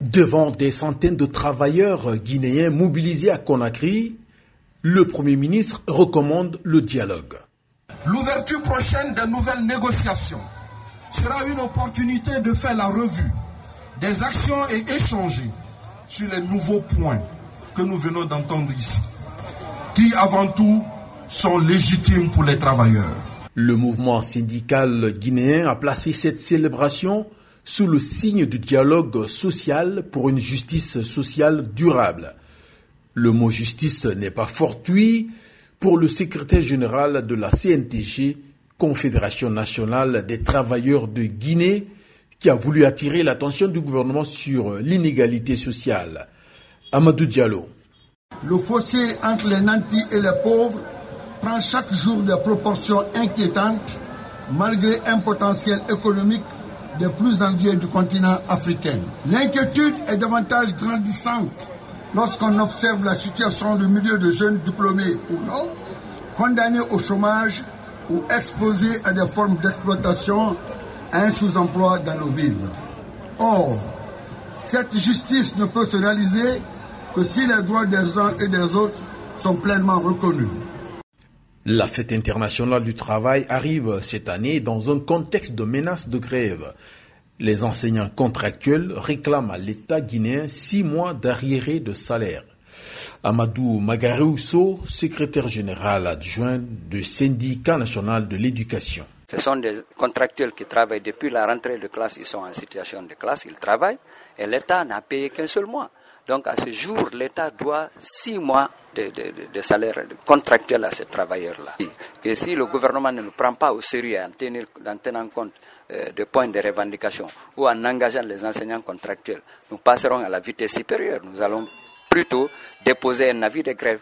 Devant des centaines de travailleurs guinéens mobilisés à Conakry, le Premier ministre recommande le dialogue. L'ouverture prochaine des nouvelles négociations sera une opportunité de faire la revue des actions et échanger sur les nouveaux points que nous venons d'entendre ici, qui avant tout sont légitimes pour les travailleurs. Le mouvement syndical guinéen a placé cette célébration sous le signe du dialogue social pour une justice sociale durable. Le mot justice n'est pas fortuit pour le secrétaire général de la CNTG, Confédération nationale des travailleurs de Guinée, qui a voulu attirer l'attention du gouvernement sur l'inégalité sociale. Amadou Diallo. Le fossé entre les nantis et les pauvres prend chaque jour des proportions inquiétantes malgré un potentiel économique des plus enviés du continent africain. L'inquiétude est davantage grandissante lorsqu'on observe la situation du milieu de jeunes diplômés ou non, condamnés au chômage ou exposés à des formes d'exploitation, à un sous-emploi dans nos villes. Or, cette justice ne peut se réaliser que si les droits des uns et des autres sont pleinement reconnus. La fête internationale du travail arrive cette année dans un contexte de menace de grève. Les enseignants contractuels réclament à l'État guinéen six mois d'arriéré de salaire. Amadou Magarousso, secrétaire général adjoint du syndicat national de l'éducation. Ce sont des contractuels qui travaillent depuis la rentrée de classe, ils sont en situation de classe, ils travaillent et l'État n'a payé qu'un seul mois. Donc à ce jour, l'État doit six mois de, salaire contractuel à ces travailleurs-là. Et si le gouvernement ne nous prend pas au sérieux en tenant compte euh, des points de revendication ou en engageant les enseignants contractuels, nous passerons à la vitesse supérieure. Nous allons plutôt déposer un avis de grève.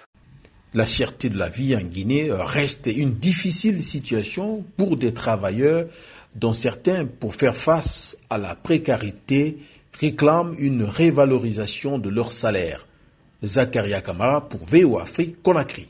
La cherté de la vie en Guinée reste une difficile situation pour des travailleurs dont certains, pour faire face à la précarité, réclament une révalorisation de leur salaire. Zakaria Kamara pour VO Conakry.